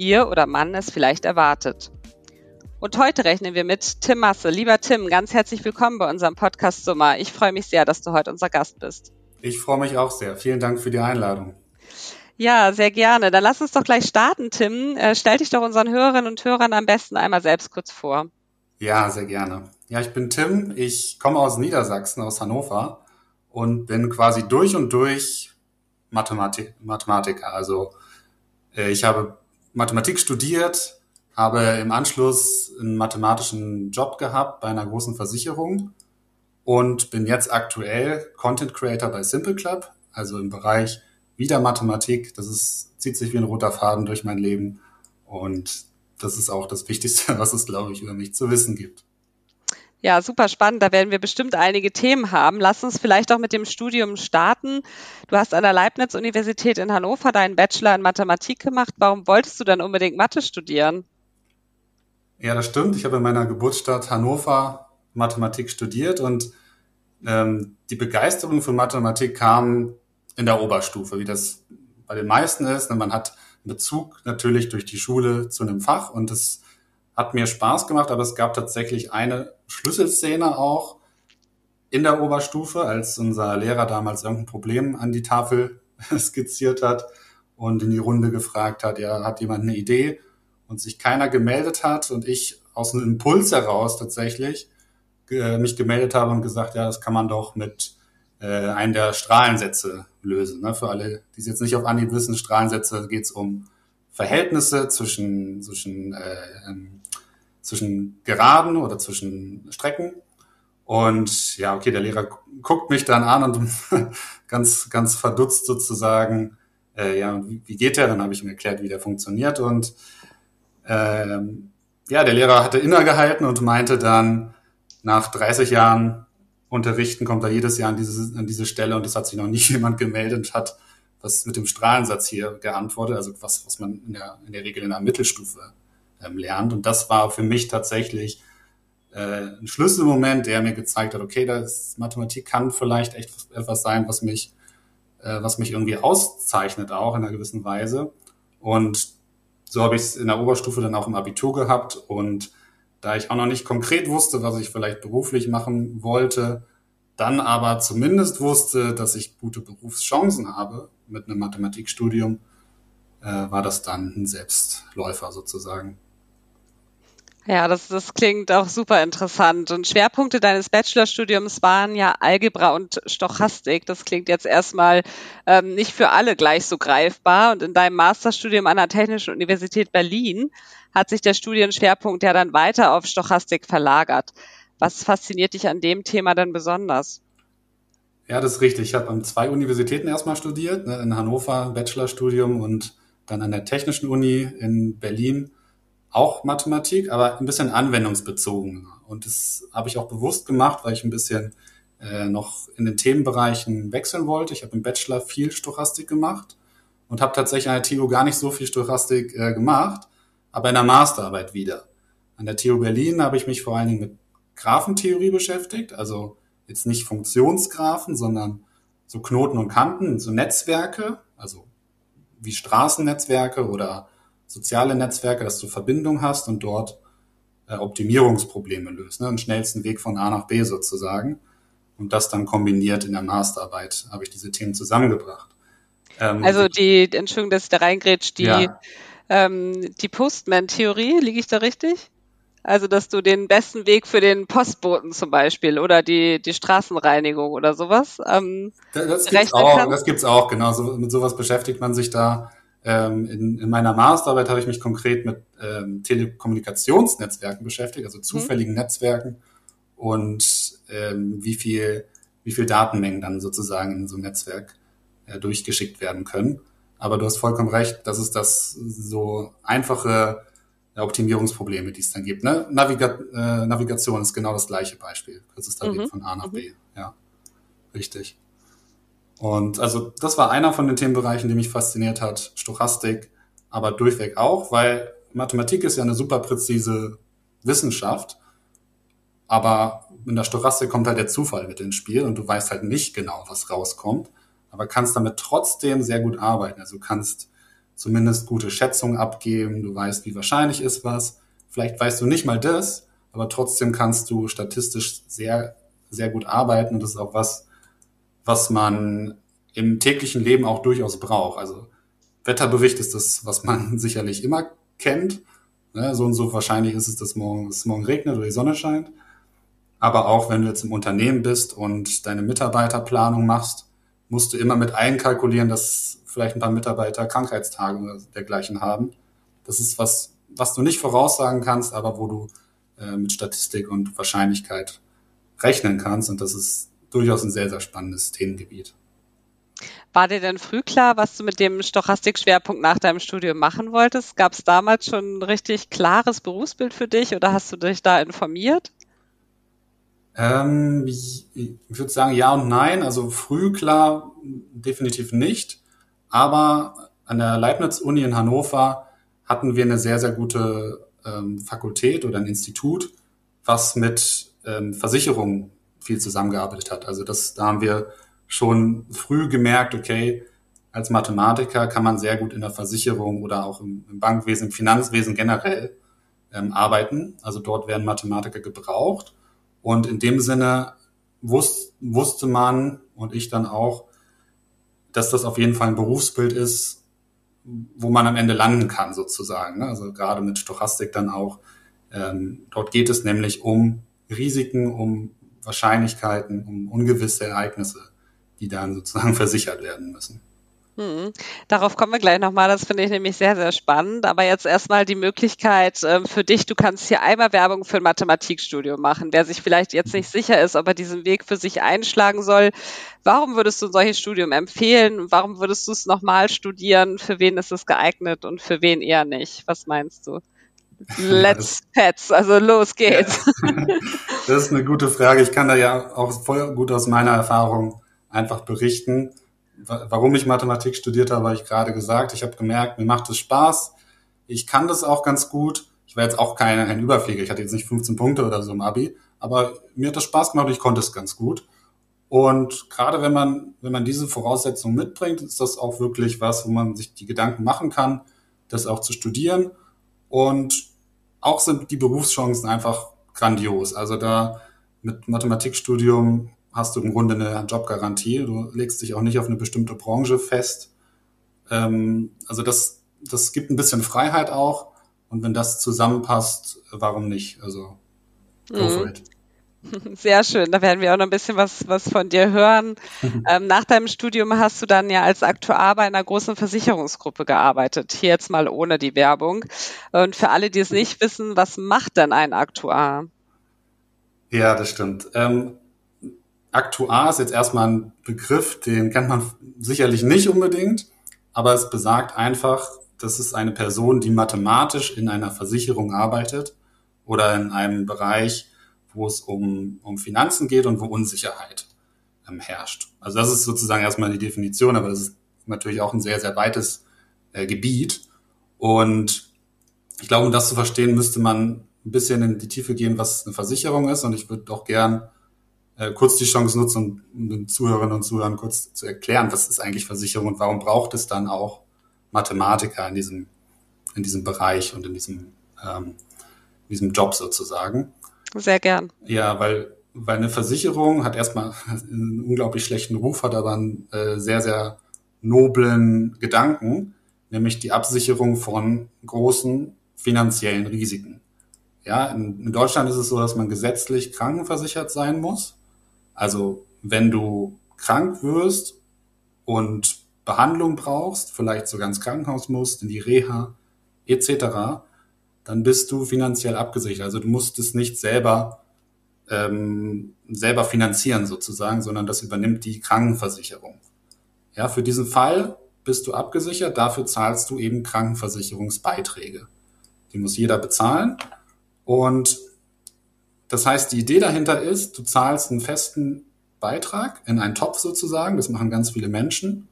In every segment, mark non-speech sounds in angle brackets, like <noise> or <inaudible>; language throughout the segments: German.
ihr oder Mann es vielleicht erwartet. Und heute rechnen wir mit Tim Masse. Lieber Tim, ganz herzlich willkommen bei unserem Podcast Summer. Ich freue mich sehr, dass du heute unser Gast bist. Ich freue mich auch sehr. Vielen Dank für die Einladung. Ja, sehr gerne. Dann lass uns doch gleich starten, Tim. Äh, stell dich doch unseren Hörerinnen und Hörern am besten einmal selbst kurz vor. Ja, sehr gerne. Ja, ich bin Tim. Ich komme aus Niedersachsen, aus Hannover und bin quasi durch und durch Mathematik Mathematiker. Also äh, ich habe Mathematik studiert, habe im Anschluss einen mathematischen Job gehabt bei einer großen Versicherung und bin jetzt aktuell Content Creator bei Simple Club, also im Bereich wieder Mathematik. Das ist, zieht sich wie ein roter Faden durch mein Leben und das ist auch das Wichtigste, <laughs> was es, glaube ich, über mich zu wissen gibt. Ja, super spannend. Da werden wir bestimmt einige Themen haben. Lass uns vielleicht auch mit dem Studium starten. Du hast an der Leibniz-Universität in Hannover deinen Bachelor in Mathematik gemacht. Warum wolltest du dann unbedingt Mathe studieren? Ja, das stimmt. Ich habe in meiner Geburtsstadt Hannover Mathematik studiert und ähm, die Begeisterung für Mathematik kam in der Oberstufe, wie das bei den meisten ist. Man hat Bezug natürlich durch die Schule zu einem Fach und es hat mir Spaß gemacht, aber es gab tatsächlich eine Schlüsselszene auch in der Oberstufe, als unser Lehrer damals irgendein Problem an die Tafel <laughs> skizziert hat und in die Runde gefragt hat, ja, hat jemand eine Idee und sich keiner gemeldet hat und ich aus einem Impuls heraus tatsächlich mich gemeldet habe und gesagt, ja, das kann man doch mit äh, einem der Strahlensätze lösen. Ne? Für alle, die es jetzt nicht auf Anhieb wissen, Strahlensätze geht es um Verhältnisse zwischen, zwischen äh, ähm, zwischen Geraden oder zwischen Strecken. Und ja, okay, der Lehrer guckt mich dann an und <laughs> ganz, ganz verdutzt sozusagen, äh, ja, wie, wie geht der? Dann habe ich ihm erklärt, wie der funktioniert. Und ähm, ja, der Lehrer hatte innegehalten und meinte dann, nach 30 Jahren Unterrichten kommt er jedes Jahr an diese, an diese Stelle und es hat sich noch nie <laughs> jemand gemeldet und hat was mit dem Strahlensatz hier geantwortet, also was, was man in der, in der Regel in der Mittelstufe ähm, lernt. Und das war für mich tatsächlich äh, ein Schlüsselmoment, der mir gezeigt hat, okay, das Mathematik kann vielleicht echt etwas sein, was mich, äh, was mich irgendwie auszeichnet, auch in einer gewissen Weise. Und so habe ich es in der Oberstufe dann auch im Abitur gehabt. Und da ich auch noch nicht konkret wusste, was ich vielleicht beruflich machen wollte, dann aber zumindest wusste, dass ich gute Berufschancen habe mit einem Mathematikstudium, äh, war das dann ein Selbstläufer sozusagen. Ja, das, das klingt auch super interessant. Und Schwerpunkte deines Bachelorstudiums waren ja Algebra und Stochastik. Das klingt jetzt erstmal ähm, nicht für alle gleich so greifbar. Und in deinem Masterstudium an der Technischen Universität Berlin hat sich der Studienschwerpunkt ja dann weiter auf Stochastik verlagert. Was fasziniert dich an dem Thema denn besonders? Ja, das ist richtig. Ich habe an zwei Universitäten erstmal studiert, ne, in Hannover Bachelorstudium und dann an der Technischen Uni in Berlin auch Mathematik, aber ein bisschen anwendungsbezogen. Und das habe ich auch bewusst gemacht, weil ich ein bisschen äh, noch in den Themenbereichen wechseln wollte. Ich habe im Bachelor viel Stochastik gemacht und habe tatsächlich an der TU gar nicht so viel Stochastik äh, gemacht, aber in der Masterarbeit wieder. An der TU Berlin habe ich mich vor allen Dingen mit Graphentheorie beschäftigt, also jetzt nicht Funktionsgraphen, sondern so Knoten und Kanten, so Netzwerke, also wie Straßennetzwerke oder soziale Netzwerke, dass du Verbindung hast und dort äh, Optimierungsprobleme löst, ne? den schnellsten Weg von A nach B sozusagen. Und das dann kombiniert in der Masterarbeit habe ich diese Themen zusammengebracht. Ähm, also die, Entschuldigung, dass ich da reingrätsch, die, ja. ähm, die Postman-Theorie, liege ich da richtig? Also, dass du den besten Weg für den Postboten zum Beispiel oder die, die Straßenreinigung oder sowas ähm, das, das gibt's auch, kann? Das gibt's auch, genau. So, mit sowas beschäftigt man sich da ähm, in, in meiner Masterarbeit habe ich mich konkret mit ähm, Telekommunikationsnetzwerken beschäftigt, also zufälligen mhm. Netzwerken und ähm, wie viel wie viel Datenmengen dann sozusagen in so einem Netzwerk äh, durchgeschickt werden können. Aber du hast vollkommen recht, das ist das so einfache Optimierungsprobleme, die es dann gibt. Ne? Naviga äh, Navigation ist genau das gleiche Beispiel. Kürzester mhm. Weg von A nach B. Mhm. Ja, richtig. Und also das war einer von den Themenbereichen, die mich fasziniert hat. Stochastik, aber durchweg auch, weil Mathematik ist ja eine super präzise Wissenschaft. Aber in der Stochastik kommt halt der Zufall mit ins Spiel und du weißt halt nicht genau, was rauskommt, aber kannst damit trotzdem sehr gut arbeiten. Also du kannst zumindest gute Schätzungen abgeben, du weißt, wie wahrscheinlich ist was. Vielleicht weißt du nicht mal das, aber trotzdem kannst du statistisch sehr, sehr gut arbeiten und das ist auch was, was man im täglichen Leben auch durchaus braucht. Also Wetterbericht ist das, was man <laughs> sicherlich immer kennt. Ne, so und so wahrscheinlich ist es, dass morgen, es morgen regnet oder die Sonne scheint. Aber auch wenn du jetzt im Unternehmen bist und deine Mitarbeiterplanung machst, musst du immer mit einkalkulieren, dass vielleicht ein paar Mitarbeiter Krankheitstage oder dergleichen haben. Das ist was, was du nicht voraussagen kannst, aber wo du äh, mit Statistik und Wahrscheinlichkeit rechnen kannst. Und das ist durchaus ein sehr, sehr spannendes Themengebiet. War dir denn früh klar, was du mit dem Stochastik-Schwerpunkt nach deinem Studium machen wolltest? Gab es damals schon ein richtig klares Berufsbild für dich oder hast du dich da informiert? Ähm, ich, ich würde sagen ja und nein. Also früh klar definitiv nicht. Aber an der Leibniz-Uni in Hannover hatten wir eine sehr, sehr gute ähm, Fakultät oder ein Institut, was mit ähm, Versicherungen viel zusammengearbeitet hat. Also das, da haben wir schon früh gemerkt, okay, als Mathematiker kann man sehr gut in der Versicherung oder auch im, im Bankwesen, im Finanzwesen generell ähm, arbeiten. Also dort werden Mathematiker gebraucht. Und in dem Sinne wus wusste man und ich dann auch, dass das auf jeden Fall ein Berufsbild ist, wo man am Ende landen kann, sozusagen. Ne? Also gerade mit Stochastik dann auch. Ähm, dort geht es nämlich um Risiken, um Wahrscheinlichkeiten, um ungewisse Ereignisse die dann sozusagen <laughs> versichert werden müssen. Hm. Darauf kommen wir gleich nochmal. Das finde ich nämlich sehr, sehr spannend. Aber jetzt erstmal die Möglichkeit äh, für dich. Du kannst hier einmal Werbung für ein Mathematikstudium machen. Wer sich vielleicht jetzt nicht sicher ist, ob er diesen Weg für sich einschlagen soll. Warum würdest du ein solches Studium empfehlen? Warum würdest du es nochmal studieren? Für wen ist es geeignet und für wen eher nicht? Was meinst du? Let's Pets, also los geht's. <laughs> Das ist eine gute Frage. Ich kann da ja auch voll gut aus meiner Erfahrung einfach berichten. Warum ich Mathematik studiert habe, habe ich gerade gesagt. Ich habe gemerkt, mir macht es Spaß. Ich kann das auch ganz gut. Ich war jetzt auch kein, kein Überflieger. Ich hatte jetzt nicht 15 Punkte oder so im Abi. Aber mir hat das Spaß gemacht und ich konnte es ganz gut. Und gerade wenn man, wenn man diese Voraussetzungen mitbringt, ist das auch wirklich was, wo man sich die Gedanken machen kann, das auch zu studieren. Und auch sind die Berufschancen einfach grandios. Also da mit Mathematikstudium hast du im Grunde eine Jobgarantie. Du legst dich auch nicht auf eine bestimmte Branche fest. Ähm, also das, das gibt ein bisschen Freiheit auch. Und wenn das zusammenpasst, warum nicht? Also go for mhm. it. Sehr schön. Da werden wir auch noch ein bisschen was, was von dir hören. ähm, nach deinem Studium hast du dann ja als Aktuar bei einer großen Versicherungsgruppe gearbeitet. Hier jetzt mal ohne die Werbung. Und für alle, die es nicht wissen, was macht denn ein Aktuar? Ja, das stimmt. Ähm, Aktuar ist jetzt erstmal ein Begriff, den kennt man sicherlich nicht unbedingt, aber es besagt einfach, das ist eine Person, die mathematisch in einer Versicherung arbeitet oder in einem Bereich, wo es um, um Finanzen geht und wo Unsicherheit ähm, herrscht. Also das ist sozusagen erstmal die Definition, aber das ist natürlich auch ein sehr, sehr weites äh, Gebiet. Und ich glaube, um das zu verstehen, müsste man ein bisschen in die Tiefe gehen, was eine Versicherung ist. Und ich würde auch gern äh, kurz die Chance nutzen, um den Zuhörerinnen und Zuhörern kurz zu erklären, was ist eigentlich Versicherung und warum braucht es dann auch Mathematiker in diesem, in diesem Bereich und in diesem, ähm, diesem Job sozusagen. Sehr gern. Ja, weil, weil eine Versicherung hat erstmal <laughs> einen unglaublich schlechten Ruf, hat aber einen äh, sehr, sehr noblen Gedanken, nämlich die Absicherung von großen finanziellen Risiken. Ja, in, in Deutschland ist es so, dass man gesetzlich krankenversichert sein muss. Also wenn du krank wirst und Behandlung brauchst, vielleicht sogar ins Krankenhaus musst, in die Reha etc., dann bist du finanziell abgesichert. Also du musst es nicht selber ähm, selber finanzieren sozusagen, sondern das übernimmt die Krankenversicherung. Ja, für diesen Fall bist du abgesichert, dafür zahlst du eben Krankenversicherungsbeiträge. Die muss jeder bezahlen. Und das heißt, die Idee dahinter ist, du zahlst einen festen Beitrag in einen Topf sozusagen, das machen ganz viele Menschen.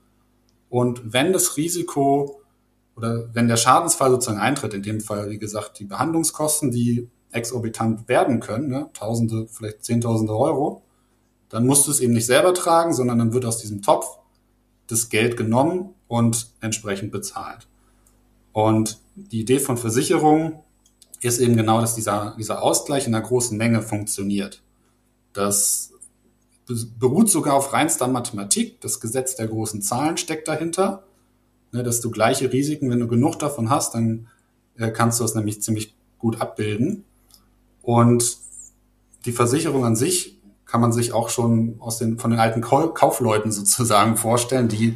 Und wenn das Risiko oder wenn der Schadensfall sozusagen eintritt, in dem Fall, wie gesagt, die Behandlungskosten, die exorbitant werden können, ne, Tausende, vielleicht Zehntausende Euro, dann musst du es eben nicht selber tragen, sondern dann wird aus diesem Topf das Geld genommen und entsprechend bezahlt. Und die Idee von Versicherungen ist eben genau, dass dieser, dieser Ausgleich in einer großen Menge funktioniert. Das beruht sogar auf reinster Mathematik. Das Gesetz der großen Zahlen steckt dahinter, ne, dass du gleiche Risiken, wenn du genug davon hast, dann äh, kannst du es nämlich ziemlich gut abbilden. Und die Versicherung an sich kann man sich auch schon aus den, von den alten Kaufleuten <laughs> sozusagen vorstellen, die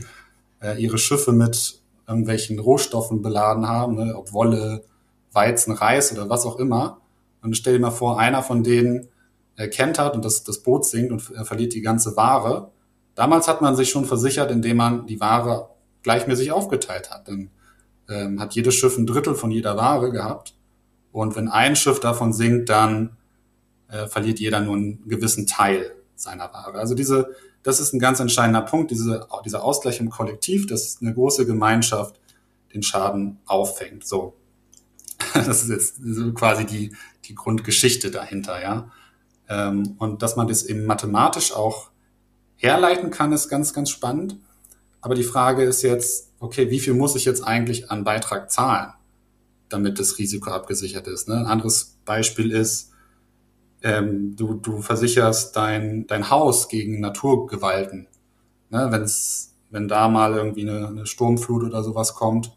äh, ihre Schiffe mit irgendwelchen Rohstoffen beladen haben, ne, ob Wolle, Weizen, Reis oder was auch immer. Und stell dir mal vor, einer von denen erkennt hat und das, das Boot sinkt und er verliert die ganze Ware. Damals hat man sich schon versichert, indem man die Ware gleichmäßig aufgeteilt hat. Dann ähm, hat jedes Schiff ein Drittel von jeder Ware gehabt. Und wenn ein Schiff davon sinkt, dann äh, verliert jeder nur einen gewissen Teil seiner Ware. Also diese, das ist ein ganz entscheidender Punkt, diese, dieser Ausgleich im Kollektiv, dass eine große Gemeinschaft den Schaden auffängt. So. <laughs> Das ist jetzt quasi die, die Grundgeschichte dahinter, ja. Ähm, und dass man das eben mathematisch auch herleiten kann, ist ganz, ganz spannend. Aber die Frage ist jetzt, okay, wie viel muss ich jetzt eigentlich an Beitrag zahlen, damit das Risiko abgesichert ist? Ne? Ein anderes Beispiel ist, ähm, du, du versicherst dein, dein Haus gegen Naturgewalten. Ne? Wenn's, wenn da mal irgendwie eine, eine Sturmflut oder sowas kommt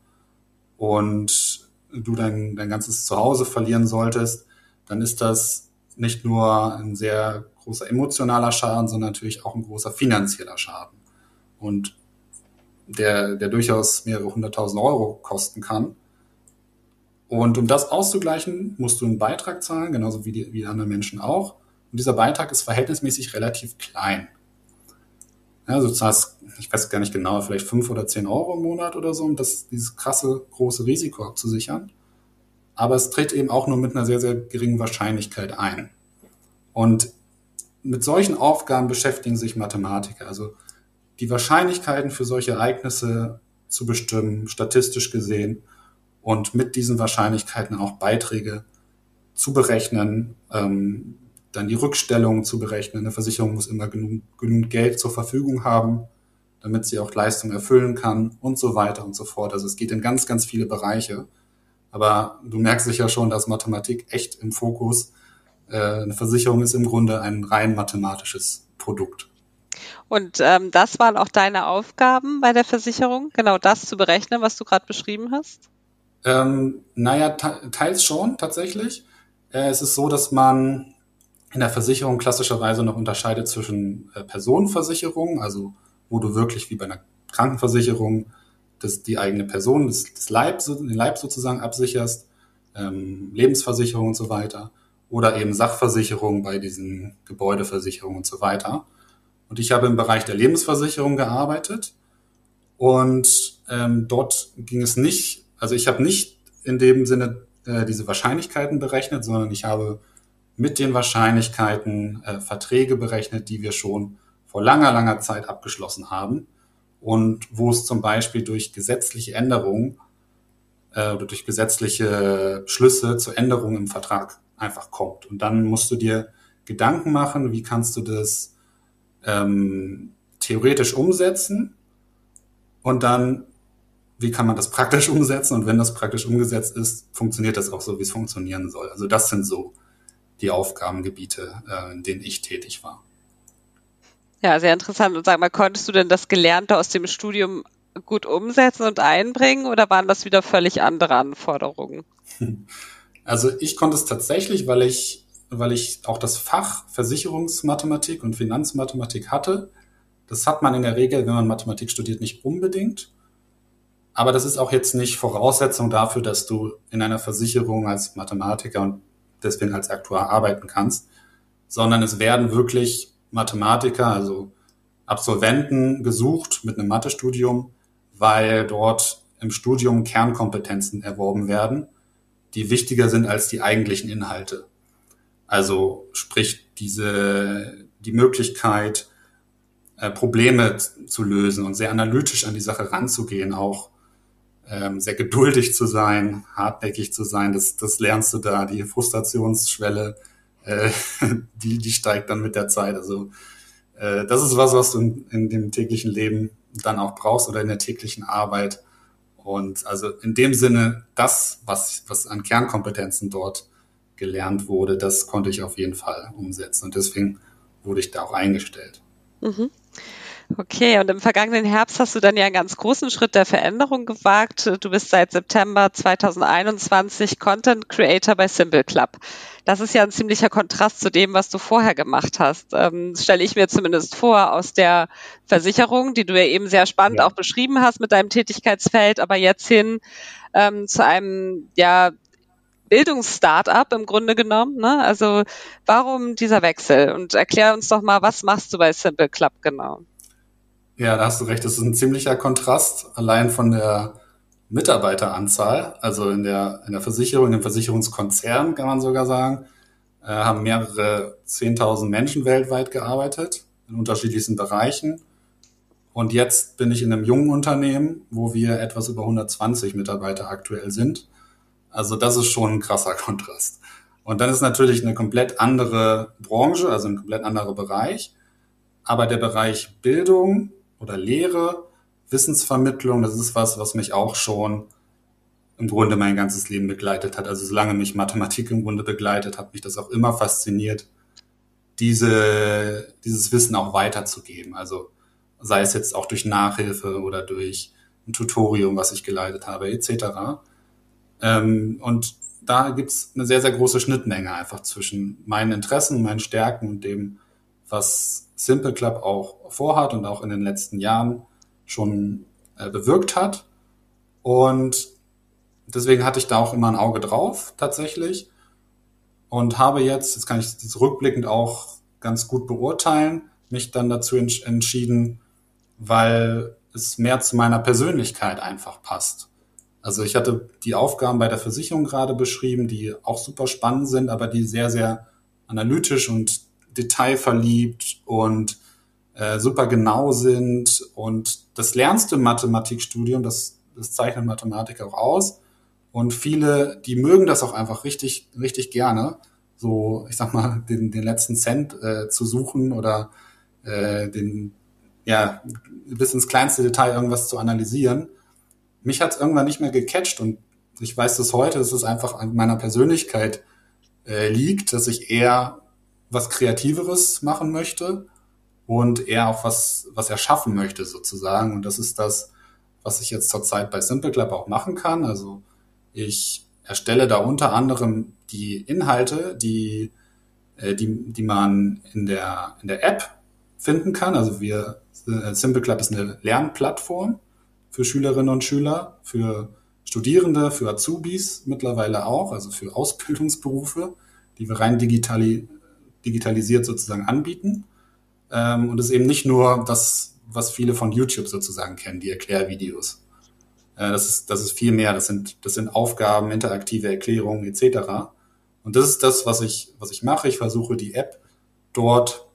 und du dein, dein ganzes Zuhause verlieren solltest, dann ist das nicht nur ein sehr großer emotionaler Schaden, sondern natürlich auch ein großer finanzieller Schaden. Und der, der durchaus mehrere hunderttausend Euro kosten kann. Und um das auszugleichen, musst du einen Beitrag zahlen, genauso wie die, wie die anderen Menschen auch. Und dieser Beitrag ist verhältnismäßig relativ klein. Ja, also du zahlst, ich weiß gar nicht genau, vielleicht fünf oder zehn Euro im Monat oder so, um das, dieses krasse, große Risiko abzusichern. Aber es tritt eben auch nur mit einer sehr, sehr geringen Wahrscheinlichkeit ein. Und mit solchen Aufgaben beschäftigen sich Mathematiker. Also die Wahrscheinlichkeiten für solche Ereignisse zu bestimmen, statistisch gesehen, und mit diesen Wahrscheinlichkeiten auch Beiträge zu berechnen, ähm, dann die Rückstellung zu berechnen. Eine Versicherung muss immer genug, genug Geld zur Verfügung haben, damit sie auch Leistung erfüllen kann und so weiter und so fort. Also es geht in ganz, ganz viele Bereiche. Aber du merkst sicher schon, dass Mathematik echt im Fokus. Äh, eine Versicherung ist im Grunde ein rein mathematisches Produkt. Und ähm, das waren auch deine Aufgaben bei der Versicherung, genau das zu berechnen, was du gerade beschrieben hast? Ähm, naja, teils schon tatsächlich. Äh, es ist so, dass man in der Versicherung klassischerweise noch unterscheidet zwischen äh, Personenversicherung, also wo du wirklich wie bei einer Krankenversicherung das, die eigene Person, das, das Leib, den Leib sozusagen absicherst, ähm, Lebensversicherung und so weiter, oder eben Sachversicherung bei diesen Gebäudeversicherungen und so weiter. Und ich habe im Bereich der Lebensversicherung gearbeitet und ähm, dort ging es nicht, also ich habe nicht in dem Sinne äh, diese Wahrscheinlichkeiten berechnet, sondern ich habe mit den Wahrscheinlichkeiten äh, Verträge berechnet, die wir schon vor langer, langer Zeit abgeschlossen haben und wo es zum Beispiel durch gesetzliche Änderungen äh, oder durch gesetzliche Beschlüsse zur Änderung im Vertrag einfach kommt. Und dann musst du dir Gedanken machen, wie kannst du das ähm, theoretisch umsetzen und dann, wie kann man das praktisch <laughs> umsetzen und wenn das praktisch umgesetzt ist, funktioniert das auch so, wie es funktionieren soll. Also das sind so die Aufgabengebiete, äh, in denen ich tätig war. Ja, sehr interessant. Und sag mal, konntest du denn das Gelernte aus dem Studium gut umsetzen und einbringen oder waren das wieder völlig andere Anforderungen? <laughs> Also ich konnte es tatsächlich, weil ich weil ich auch das Fach Versicherungsmathematik und Finanzmathematik hatte. Das hat man in der Regel, wenn man Mathematik studiert, nicht unbedingt. Aber das ist auch jetzt nicht Voraussetzung dafür, dass du in einer Versicherung als Mathematiker und deswegen als Aktuar arbeiten kannst, sondern es werden wirklich Mathematiker, also Absolventen gesucht mit einem Mathestudium, weil dort im Studium Kernkompetenzen erworben werden, die wichtiger sind als die eigentlichen Inhalte. Also sprich diese, die Möglichkeit, äh, Probleme zu lösen und sehr analytisch an die Sache ranzugehen, auch ähm, sehr geduldig zu sein, hartnäckig zu sein, das, das lernst du da. Die Frustrationsschwelle, äh, <laughs> die, die steigt dann mit der Zeit. Also äh, das ist was, was du in, in dem täglichen Leben dann auch brauchst oder in der täglichen Arbeit. Und also in dem Sinne, das, was, was an Kernkompetenzen dort gelernt wurde, das konnte ich auf jeden Fall umsetzen. Und deswegen wurde ich da auch eingestellt. Mhm. Okay, und im vergangenen Herbst hast du dann ja einen ganz großen Schritt der Veränderung gewagt. Du bist seit September 2021 Content Creator bei Simple Club. Das ist ja ein ziemlicher Kontrast zu dem, was du vorher gemacht hast. Ähm, stelle ich mir zumindest vor aus der Versicherung, die du ja eben sehr spannend ja. auch beschrieben hast mit deinem Tätigkeitsfeld, aber jetzt hin ähm, zu einem ja Bildungsstartup im Grunde genommen. Ne? Also warum dieser Wechsel? Und erklär uns doch mal, was machst du bei Simple Club genau? Ja, da hast du recht. Das ist ein ziemlicher Kontrast allein von der Mitarbeiteranzahl. Also in der, in der Versicherung, im Versicherungskonzern kann man sogar sagen, äh, haben mehrere 10.000 Menschen weltweit gearbeitet in unterschiedlichsten Bereichen. Und jetzt bin ich in einem jungen Unternehmen, wo wir etwas über 120 Mitarbeiter aktuell sind. Also das ist schon ein krasser <laughs> Kontrast. Und dann ist natürlich eine komplett andere Branche, also ein komplett anderer Bereich. Aber der Bereich Bildung oder Lehre, Wissensvermittlung, das ist was, was mich auch schon im Grunde mein ganzes Leben begleitet hat. Also solange mich Mathematik im Grunde begleitet, hat mich das auch immer fasziniert, diese, dieses Wissen auch weiterzugeben. Also sei es jetzt auch durch Nachhilfe oder durch ein Tutorium, was ich geleitet habe, etc. Ähm, und da gibt's eine sehr, sehr große Schnittmenge einfach zwischen meinen Interessen, meinen Stärken und dem, was Simple Club auch vorhat und auch in den letzten Jahren schon äh, bewirkt hat. Und deswegen hatte ich da auch immer ein Auge drauf, tatsächlich. Und habe jetzt, jetzt kann ich das rückblickend auch ganz gut beurteilen, mich dann dazu entschieden, weil es mehr zu meiner Persönlichkeit einfach passt. Also ich hatte die Aufgaben bei der Versicherung gerade beschrieben, die auch super spannend sind, aber die sehr, sehr analytisch und detailverliebt und äh, super genau sind. Und das lernst du im Mathematikstudium, das, das zeichnet Mathematik auch aus. Und viele, die mögen das auch einfach richtig, richtig gerne, so, ich sag mal, den, den letzten Cent äh, zu suchen oder äh, den, ja, bis ins kleinste Detail irgendwas zu analysieren. Mich hat es irgendwann nicht mehr gecatcht und ich weiß das heute, dass es einfach an meiner Persönlichkeit äh, liegt, dass ich eher was Kreativeres machen möchte und er auch was, was erschaffen möchte sozusagen. Und das ist das, was ich jetzt zurzeit bei Simple Club auch machen kann. Also ich erstelle da unter anderem die Inhalte, die, äh, die, die man in der, in der App finden kann. Also wir, äh, Simple Club ist eine Lernplattform für Schülerinnen und Schüler, für Studierende, für Azubis mittlerweile auch, also für Ausbildungsberufe, die wir rein digitali digitalisiert sozusagen anbieten. Ähm, und es ist eben nicht nur das, was viele von YouTube sozusagen kennen, die Erklärvideos. Äh, das, ist, das ist viel mehr. Das sind, das sind Aufgaben, interaktive Erklärungen etc. Und das ist das, was ich, was ich mache. Ich versuche die App dort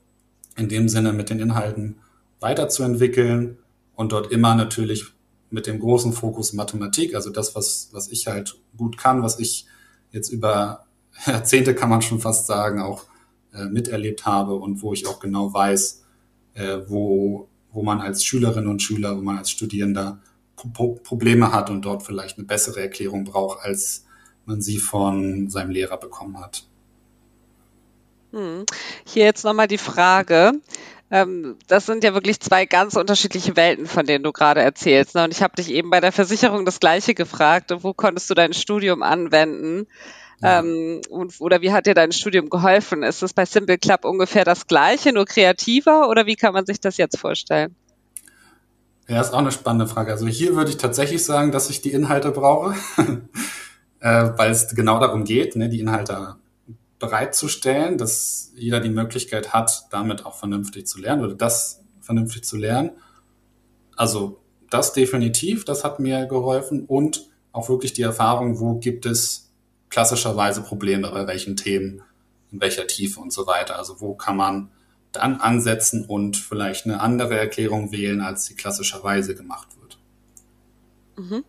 in dem Sinne mit den Inhalten weiterzuentwickeln und dort immer natürlich mit dem großen Fokus Mathematik, also das, was, was ich halt gut kann, was ich jetzt über <laughs> Jahrzehnte kann man schon fast sagen, auch äh, miterlebt habe und wo ich auch genau weiß, äh, wo, wo man als Schülerin und Schüler, wo man als Studierender Pro Probleme hat und dort vielleicht eine bessere Erklärung braucht, als man sie von seinem Lehrer bekommen hat. Hm. Hier jetzt nochmal die Frage. Ähm, das sind ja wirklich zwei ganz unterschiedliche Welten, von denen du gerade erzählst. Ne? Und ich habe dich eben bei der Versicherung das Gleiche gefragt. Wo konntest du dein Studium anwenden? Ähm, und, oder wie hat dir dein Studium geholfen? Ist es bei Simple Club ungefähr das Gleiche, nur kreativer oder wie kann man sich das jetzt vorstellen? Ja, ist auch eine spannende Frage. Also hier würde ich tatsächlich sagen, dass ich die Inhalte brauche, <laughs> äh, weil es genau darum geht, ne, die Inhalte bereitzustellen, dass jeder die Möglichkeit hat, damit auch vernünftig zu lernen oder das vernünftig zu lernen. Also das definitiv, das hat mir geholfen und auch wirklich die Erfahrung, wo gibt es klassischerweise Probleme bei welchen Themen, in welcher Tiefe und so weiter. Also wo kann man dann ansetzen und vielleicht eine andere Erklärung wählen, als sie klassischerweise gemacht wird. Mhm.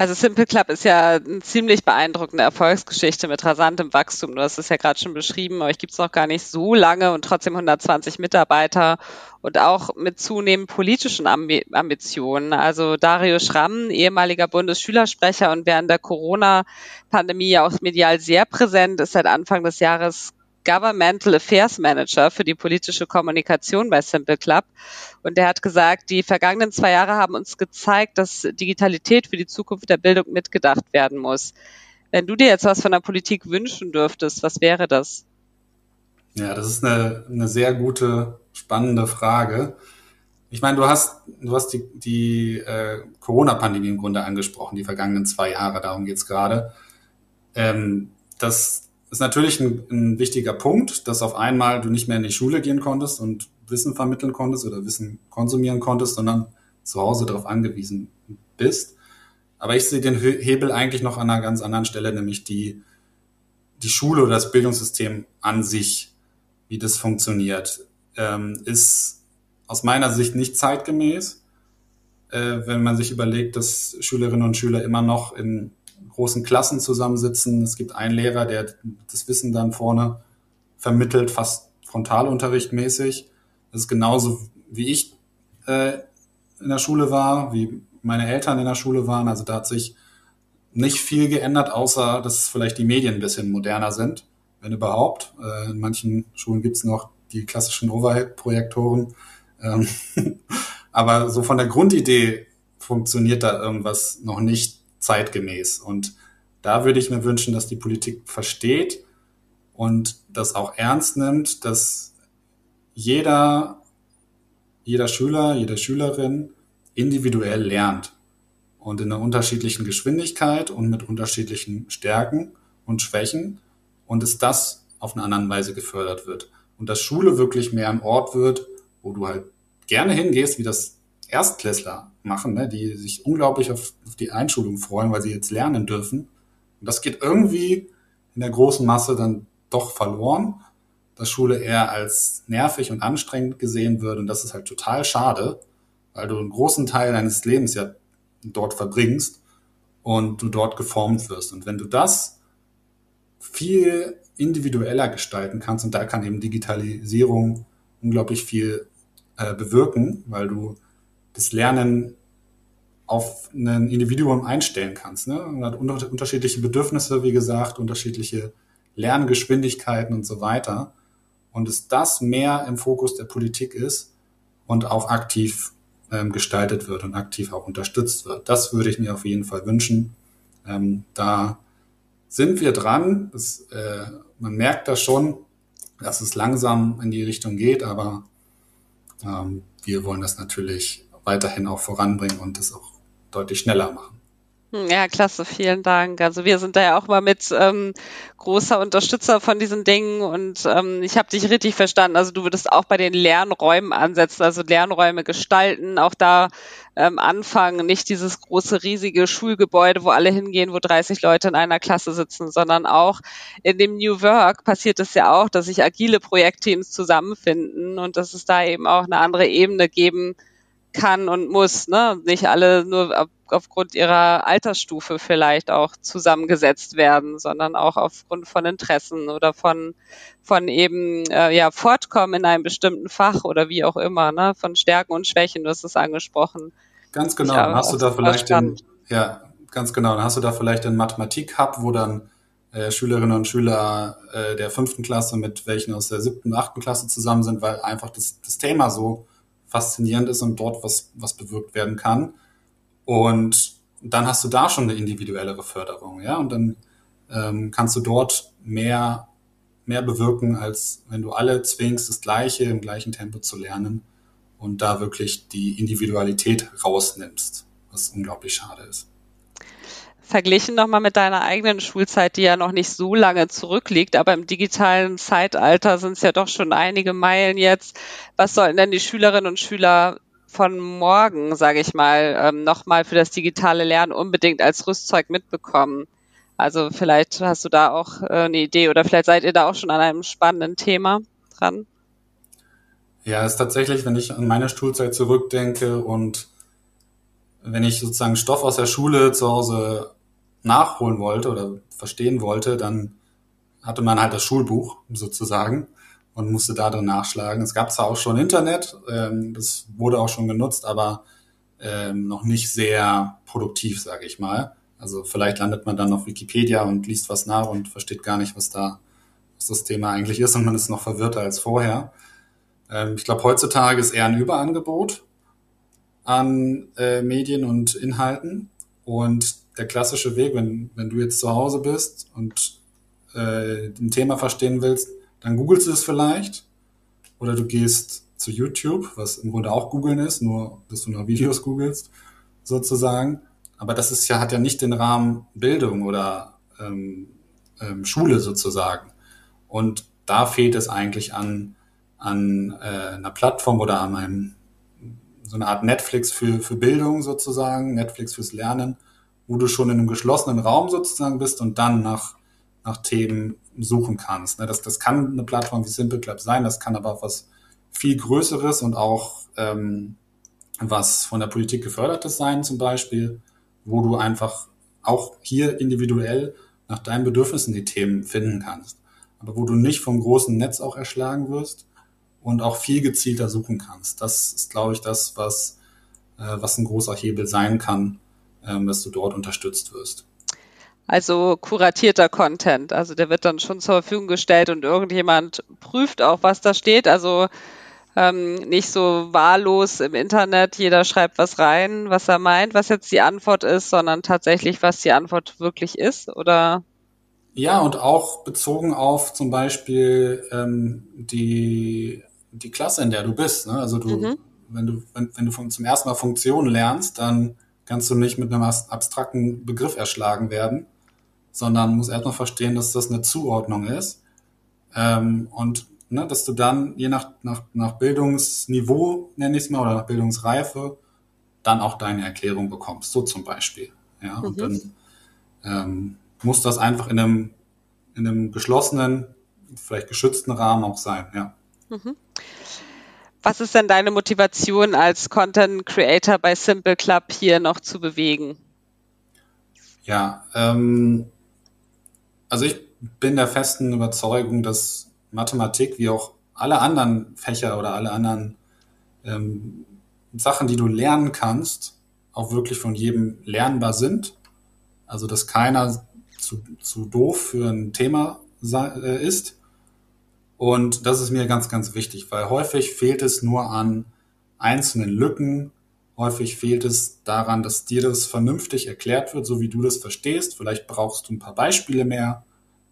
Also Simple Club ist ja eine ziemlich beeindruckende Erfolgsgeschichte mit rasantem Wachstum. Du hast es ja gerade schon beschrieben, euch gibt es noch gar nicht so lange und trotzdem 120 Mitarbeiter und auch mit zunehmend politischen Ambitionen. Also Dario Schramm, ehemaliger Bundesschülersprecher und während der Corona-Pandemie ja auch medial sehr präsent, ist seit Anfang des Jahres Governmental Affairs Manager für die politische Kommunikation bei Simple Club. Und der hat gesagt, die vergangenen zwei Jahre haben uns gezeigt, dass Digitalität für die Zukunft der Bildung mitgedacht werden muss. Wenn du dir jetzt was von der Politik wünschen dürftest, was wäre das? Ja, das ist eine, eine sehr gute, spannende Frage. Ich meine, du hast, du hast die, die äh, Corona-Pandemie im Grunde angesprochen, die vergangenen zwei Jahre, darum geht's gerade. Ähm, das ist natürlich ein, ein wichtiger Punkt, dass auf einmal du nicht mehr in die Schule gehen konntest und Wissen vermitteln konntest oder Wissen konsumieren konntest, sondern zu Hause darauf angewiesen bist. Aber ich sehe den Hebel eigentlich noch an einer ganz anderen Stelle, nämlich die, die Schule oder das Bildungssystem an sich, wie das funktioniert, ähm, ist aus meiner Sicht nicht zeitgemäß, äh, wenn man sich überlegt, dass Schülerinnen und Schüler immer noch in großen Klassen zusammensitzen. Es gibt einen Lehrer, der das Wissen dann vorne vermittelt, fast Frontalunterricht mäßig. Das ist genauso wie ich äh, in der Schule war, wie meine Eltern in der Schule waren. Also da hat sich nicht viel geändert, außer dass vielleicht die Medien ein bisschen moderner sind, wenn überhaupt. Äh, in manchen Schulen gibt's noch die klassischen Overhead-Projektoren. Ähm <laughs> Aber so von der Grundidee funktioniert da irgendwas noch nicht zeitgemäß. Und da würde ich mir wünschen, dass die Politik versteht und das auch ernst nimmt, dass jeder, jeder Schüler, jede Schülerin individuell lernt und in einer unterschiedlichen Geschwindigkeit und mit unterschiedlichen Stärken und Schwächen und dass das auf eine andere Weise gefördert wird und dass Schule wirklich mehr ein Ort wird, wo du halt gerne hingehst, wie das Erstklässler machen, ne, die sich unglaublich auf, auf die Einschulung freuen, weil sie jetzt lernen dürfen. Und das geht irgendwie in der großen Masse dann doch verloren, dass Schule eher als nervig und anstrengend gesehen wird. Und das ist halt total schade, weil du einen großen Teil deines Lebens ja dort verbringst und du dort geformt wirst. Und wenn du das viel individueller gestalten kannst, und da kann eben Digitalisierung unglaublich viel äh, bewirken, weil du das Lernen auf ein Individuum einstellen kannst. Ne? Man hat unterschiedliche Bedürfnisse, wie gesagt, unterschiedliche Lerngeschwindigkeiten und so weiter. Und dass das mehr im Fokus der Politik ist und auch aktiv ähm, gestaltet wird und aktiv auch unterstützt wird. Das würde ich mir auf jeden Fall wünschen. Ähm, da sind wir dran. Das, äh, man merkt das schon, dass es langsam in die Richtung geht, aber ähm, wir wollen das natürlich weiterhin auch voranbringen und das auch deutlich schneller machen. Hm, ja, klasse, vielen Dank. Also wir sind da ja auch mal mit ähm, großer Unterstützer von diesen Dingen und ähm, ich habe dich richtig verstanden. Also du würdest auch bei den Lernräumen ansetzen, also Lernräume gestalten, auch da ähm, anfangen, nicht dieses große, riesige Schulgebäude, wo alle hingehen, wo 30 Leute in einer Klasse sitzen, sondern auch in dem New Work passiert es ja auch, dass sich agile Projektteams zusammenfinden und dass es da eben auch eine andere Ebene geben kann und muss, ne? Nicht alle nur auf, aufgrund ihrer Altersstufe vielleicht auch zusammengesetzt werden, sondern auch aufgrund von Interessen oder von von eben äh, ja Fortkommen in einem bestimmten Fach oder wie auch immer, ne? Von Stärken und Schwächen, du hast es angesprochen. Ganz genau. Dann hast du da vielleicht den, ja, ganz genau. Dann hast du da vielleicht einen Mathematik-Hub, wo dann äh, Schülerinnen und Schüler äh, der fünften Klasse mit welchen aus der siebten, achten Klasse zusammen sind, weil einfach das, das Thema so faszinierend ist und dort was, was bewirkt werden kann. Und dann hast du da schon eine individuellere Förderung, ja, und dann ähm, kannst du dort mehr, mehr bewirken, als wenn du alle zwingst, das Gleiche im gleichen Tempo zu lernen und da wirklich die Individualität rausnimmst, was unglaublich schade ist verglichen nochmal mit deiner eigenen Schulzeit, die ja noch nicht so lange zurückliegt, aber im digitalen Zeitalter sind es ja doch schon einige Meilen jetzt. Was sollten denn die Schülerinnen und Schüler von morgen, sage ich mal, ähm, nochmal für das digitale Lernen unbedingt als Rüstzeug mitbekommen? Also vielleicht hast du da auch äh, eine Idee oder vielleicht seid ihr da auch schon an einem spannenden Thema dran. Ja, ist tatsächlich, wenn ich an meine Schulzeit zurückdenke und wenn ich sozusagen Stoff aus der Schule zu Hause nachholen wollte oder verstehen wollte, dann hatte man halt das Schulbuch sozusagen und musste da drin nachschlagen. Es gab zwar auch schon Internet, ähm, das wurde auch schon genutzt, aber ähm, noch nicht sehr produktiv, sage ich mal. Also vielleicht landet man dann auf Wikipedia und liest was nach und versteht gar nicht, was da was das Thema eigentlich ist und man ist noch verwirrter als vorher. Ähm, ich glaube, heutzutage ist eher ein Überangebot an äh, Medien und Inhalten und der klassische Weg, wenn, wenn du jetzt zu Hause bist und äh, ein Thema verstehen willst, dann googelst du es vielleicht oder du gehst zu YouTube, was im Grunde auch googeln ist, nur dass du nach Videos googelst, sozusagen. Aber das ist ja, hat ja nicht den Rahmen Bildung oder ähm, ähm, Schule sozusagen. Und da fehlt es eigentlich an, an äh, einer Plattform oder an einem, so eine Art Netflix für, für Bildung sozusagen, Netflix fürs Lernen, wo du schon in einem geschlossenen Raum sozusagen bist und dann nach nach Themen suchen kannst. Ne? Das, das kann eine Plattform wie Simple Club sein, das kann aber auch was viel Größeres und auch ähm, was von der Politik gefördertes sein zum Beispiel, wo du einfach auch hier individuell nach deinen Bedürfnissen die Themen finden kannst. Aber wo du nicht vom großen Netz auch erschlagen wirst und auch viel gezielter suchen kannst. Das ist, glaube ich, das, was, äh, was ein großer Hebel sein kann, dass du dort unterstützt wirst. Also kuratierter Content. Also der wird dann schon zur Verfügung gestellt und irgendjemand prüft auch, was da steht. Also ähm, nicht so wahllos im Internet, jeder schreibt was rein, was er meint, was jetzt die Antwort ist, sondern tatsächlich, was die Antwort wirklich ist, oder? Ja, und auch bezogen auf zum Beispiel ähm, die, die Klasse, in der du bist. Ne? Also du, mhm. wenn du, wenn, wenn du von, zum ersten Mal Funktionen lernst, dann kannst du nicht mit einem abstrakten Begriff erschlagen werden, sondern muss erstmal verstehen, dass das eine Zuordnung ist. Ähm, und ne, dass du dann je nach, nach, nach Bildungsniveau, nenne ich es mal, oder nach Bildungsreife, dann auch deine Erklärung bekommst, so zum Beispiel. Ja, mhm. und dann ähm, muss das einfach in einem, in einem geschlossenen, vielleicht geschützten Rahmen auch sein, ja. Mhm. Was ist denn deine Motivation als Content Creator bei Simple Club hier noch zu bewegen? Ja, ähm, also ich bin der festen Überzeugung, dass Mathematik wie auch alle anderen Fächer oder alle anderen ähm, Sachen, die du lernen kannst, auch wirklich von jedem lernbar sind. Also dass keiner zu, zu doof für ein Thema äh, ist. Und das ist mir ganz, ganz wichtig, weil häufig fehlt es nur an einzelnen Lücken. Häufig fehlt es daran, dass dir das vernünftig erklärt wird, so wie du das verstehst. Vielleicht brauchst du ein paar Beispiele mehr.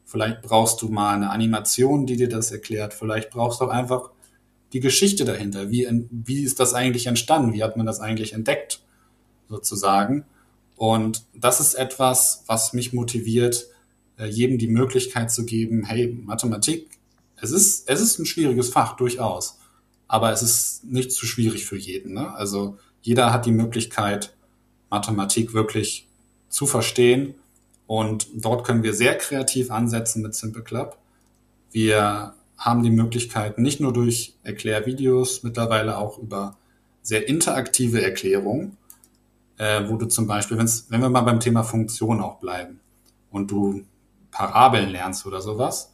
Vielleicht brauchst du mal eine Animation, die dir das erklärt. Vielleicht brauchst du auch einfach die Geschichte dahinter. Wie, wie ist das eigentlich entstanden? Wie hat man das eigentlich entdeckt? Sozusagen. Und das ist etwas, was mich motiviert, äh, jedem die Möglichkeit zu geben, hey, Mathematik, es ist, es ist ein schwieriges Fach, durchaus. Aber es ist nicht zu schwierig für jeden. Ne? Also jeder hat die Möglichkeit, Mathematik wirklich zu verstehen und dort können wir sehr kreativ ansetzen mit Simple Club. Wir haben die Möglichkeit, nicht nur durch Erklärvideos, mittlerweile auch über sehr interaktive Erklärungen, äh, wo du zum Beispiel, wenn wir mal beim Thema Funktion auch bleiben und du Parabeln lernst oder sowas,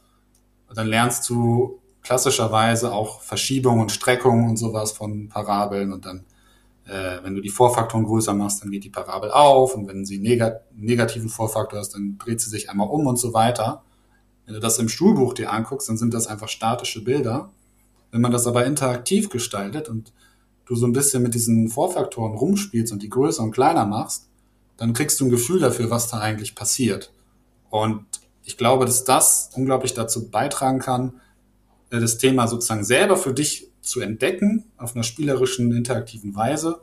dann lernst du klassischerweise auch Verschiebung und Streckung und sowas von Parabeln und dann äh, wenn du die Vorfaktoren größer machst, dann geht die Parabel auf und wenn sie negat negativen Vorfaktor hast, dann dreht sie sich einmal um und so weiter. Wenn du das im Schulbuch dir anguckst, dann sind das einfach statische Bilder. Wenn man das aber interaktiv gestaltet und du so ein bisschen mit diesen Vorfaktoren rumspielst und die größer und kleiner machst, dann kriegst du ein Gefühl dafür, was da eigentlich passiert. Und ich glaube, dass das unglaublich dazu beitragen kann, äh, das Thema sozusagen selber für dich zu entdecken auf einer spielerischen, interaktiven Weise.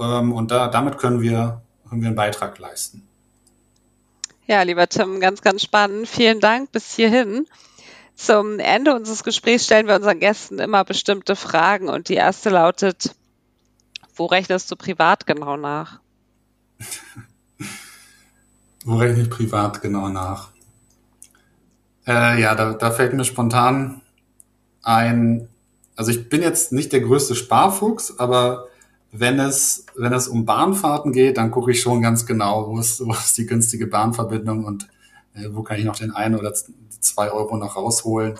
Ähm, und da, damit können wir, können wir einen Beitrag leisten. Ja, lieber Tim, ganz, ganz spannend. Vielen Dank bis hierhin. Zum Ende unseres Gesprächs stellen wir unseren Gästen immer bestimmte Fragen und die erste lautet, Wo rechnest du privat genau nach? <laughs> Wo rechne ich privat genau nach? Äh, ja, da, da fällt mir spontan ein, also ich bin jetzt nicht der größte Sparfuchs, aber wenn es, wenn es um Bahnfahrten geht, dann gucke ich schon ganz genau, wo ist, wo ist die günstige Bahnverbindung und äh, wo kann ich noch den einen oder zwei Euro noch rausholen.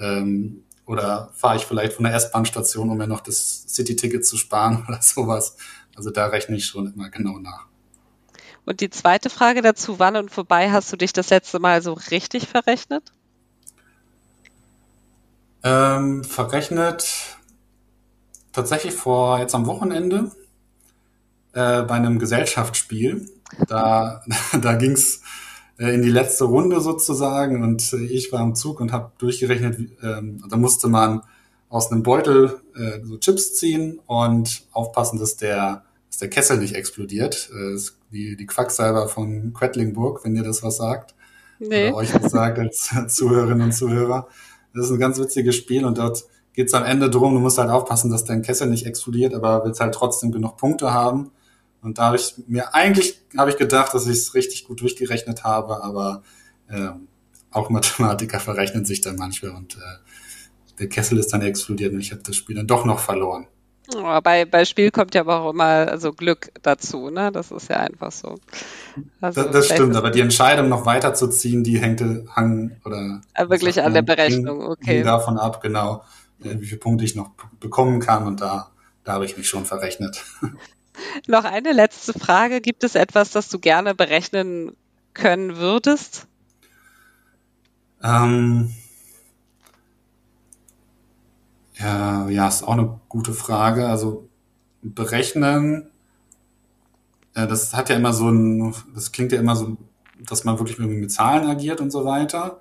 Ähm, oder fahre ich vielleicht von der S-Bahn-Station, um mir noch das City-Ticket zu sparen <laughs> oder sowas. Also da rechne ich schon immer genau nach. Und die zweite Frage dazu, wann und vorbei hast du dich das letzte Mal so richtig verrechnet? Ähm, verrechnet tatsächlich vor jetzt am Wochenende äh, bei einem Gesellschaftsspiel. Da, <laughs> da ging's äh, in die letzte Runde sozusagen und ich war am Zug und habe durchgerechnet, ähm, da musste man aus einem Beutel äh, so Chips ziehen und aufpassen, dass der, dass der Kessel nicht explodiert. Äh, die, die Quacksalber von Quedlingburg, wenn ihr das was sagt. Nee. Oder euch was sagt als <laughs> Zuhörerinnen und Zuhörer. Das ist ein ganz witziges Spiel und dort geht es am Ende drum, du musst halt aufpassen, dass dein Kessel nicht explodiert, aber willst halt trotzdem genug Punkte haben. Und da habe ich mir eigentlich habe ich gedacht, dass ich es richtig gut durchgerechnet habe, aber äh, auch Mathematiker verrechnen sich dann manchmal und äh, der Kessel ist dann explodiert und ich habe das Spiel dann doch noch verloren. Oh, bei, bei Spiel kommt ja aber auch immer also Glück dazu, ne? Das ist ja einfach so. Also das, das stimmt, aber die Entscheidung noch weiterzuziehen, die hängt hang oder ah, wirklich an der Berechnung, okay. davon ab, genau, äh, wie viele Punkte ich noch bekommen kann und da, da habe ich mich schon verrechnet. <laughs> Noch eine letzte Frage. Gibt es etwas, das du gerne berechnen können würdest? Ähm, ja, ja, ist auch eine gute Frage. Also berechnen, äh, das hat ja immer so ein, das klingt ja immer so, dass man wirklich mit Zahlen agiert und so weiter.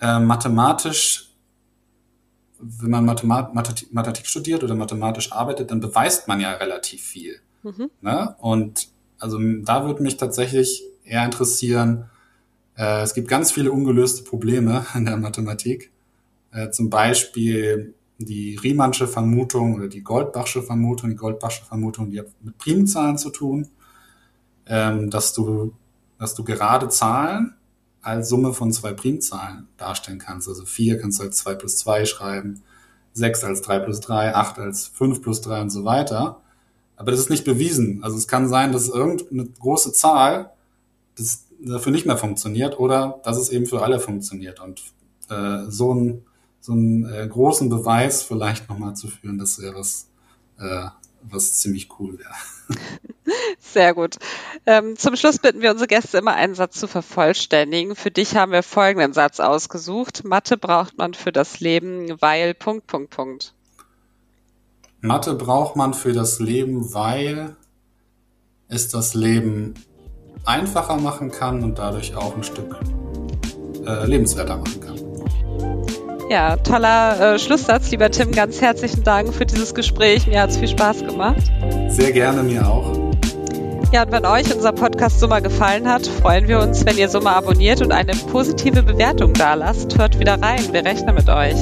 Äh, mathematisch, wenn man Mathematik, Mathematik studiert oder mathematisch arbeitet, dann beweist man ja relativ viel. Mhm. Ne? Und also da würde mich tatsächlich eher interessieren, äh, es gibt ganz viele ungelöste Probleme <laughs> in der Mathematik. Äh, zum Beispiel die Riemannsche Vermutung oder die Goldbachsche Vermutung. Die Goldbachsche Vermutung, die hat mit Primzahlen zu tun, ähm, dass du, dass du gerade Zahlen als Summe von zwei Primzahlen darstellen kannst. Also vier kannst du als zwei plus zwei schreiben, sechs als drei plus drei, acht als fünf plus drei und so weiter. Aber das ist nicht bewiesen. Also es kann sein, dass irgendeine große Zahl das dafür nicht mehr funktioniert oder dass es eben für alle funktioniert. Und äh, so einen so einen äh, großen Beweis vielleicht nochmal zu führen, das wäre was, äh, was ziemlich cool wäre. <laughs> Sehr gut. Ähm, zum Schluss bitten wir unsere Gäste immer einen Satz zu vervollständigen. Für dich haben wir folgenden Satz ausgesucht. Mathe braucht man für das Leben, weil Punkt, Punkt, Punkt. Mathe braucht man für das Leben, weil es das Leben einfacher machen kann und dadurch auch ein Stück äh, lebenswerter machen kann. Ja, toller äh, Schlusssatz, lieber Tim. Ganz herzlichen Dank für dieses Gespräch. Mir hat es viel Spaß gemacht. Sehr gerne, mir auch. Ja, und wenn euch unser Podcast Summa gefallen hat, freuen wir uns, wenn ihr Summa abonniert und eine positive Bewertung dalasst. Hört wieder rein, wir rechnen mit euch.